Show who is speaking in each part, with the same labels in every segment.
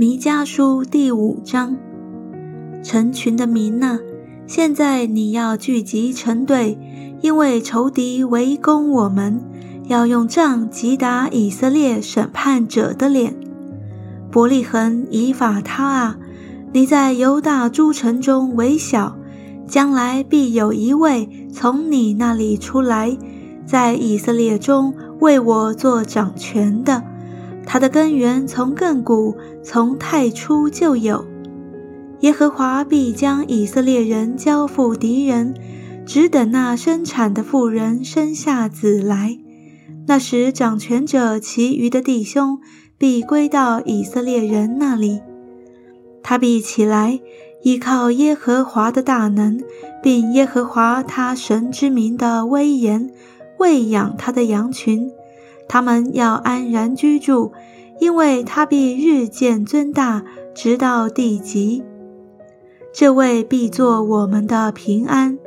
Speaker 1: 弥迦书第五章，成群的民呐，现在你要聚集成队，因为仇敌围攻我们，要用杖击打以色列审判者的脸。伯利恒以法他啊，你在犹大诸城中为小，将来必有一位从你那里出来，在以色列中为我做掌权的。它的根源从亘古，从太初就有。耶和华必将以色列人交付敌人，只等那生产的妇人生下子来。那时，掌权者其余的弟兄必归到以色列人那里。他必起来，依靠耶和华的大能，并耶和华他神之名的威严，喂养他的羊群。他们要安然居住，因为他必日渐尊大，直到地极。这位必作我们的平安。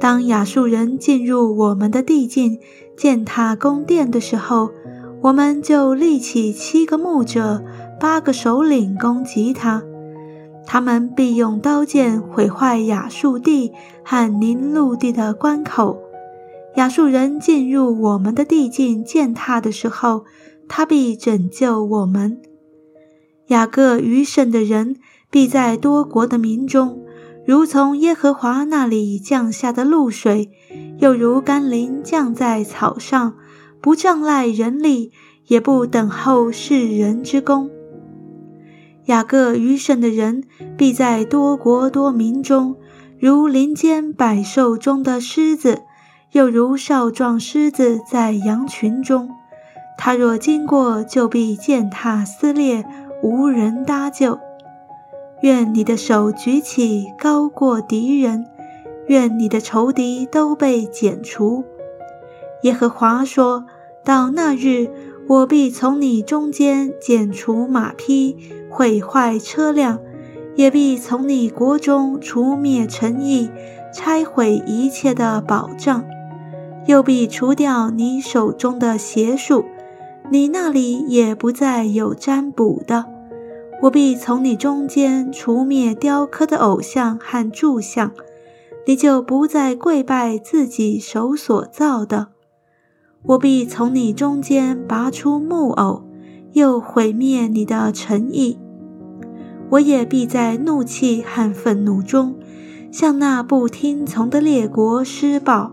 Speaker 1: 当亚述人进入我们的地境，践踏宫殿的时候，我们就立起七个牧者、八个首领攻击他。他们必用刀剑毁坏亚述地和宁陆地的关口。亚述人进入我们的地境践踏的时候，他必拯救我们。雅各余剩的人必在多国的民中，如从耶和华那里降下的露水，又如甘霖降在草上，不仗赖人力，也不等候世人之功。雅各余剩的人必在多国多民中，如林间百兽中的狮子。又如少壮狮子在羊群中，他若经过，就必践踏撕裂，无人搭救。愿你的手举起，高过敌人；愿你的仇敌都被剪除。耶和华说：“到那日，我必从你中间剪除马匹，毁坏车辆；也必从你国中除灭诚意，拆毁一切的保障。”又必除掉你手中的邪术，你那里也不再有占卜的。我必从你中间除灭雕刻的偶像和柱像，你就不再跪拜自己手所造的。我必从你中间拔出木偶，又毁灭你的诚意。我也必在怒气和愤怒中，向那不听从的列国施暴。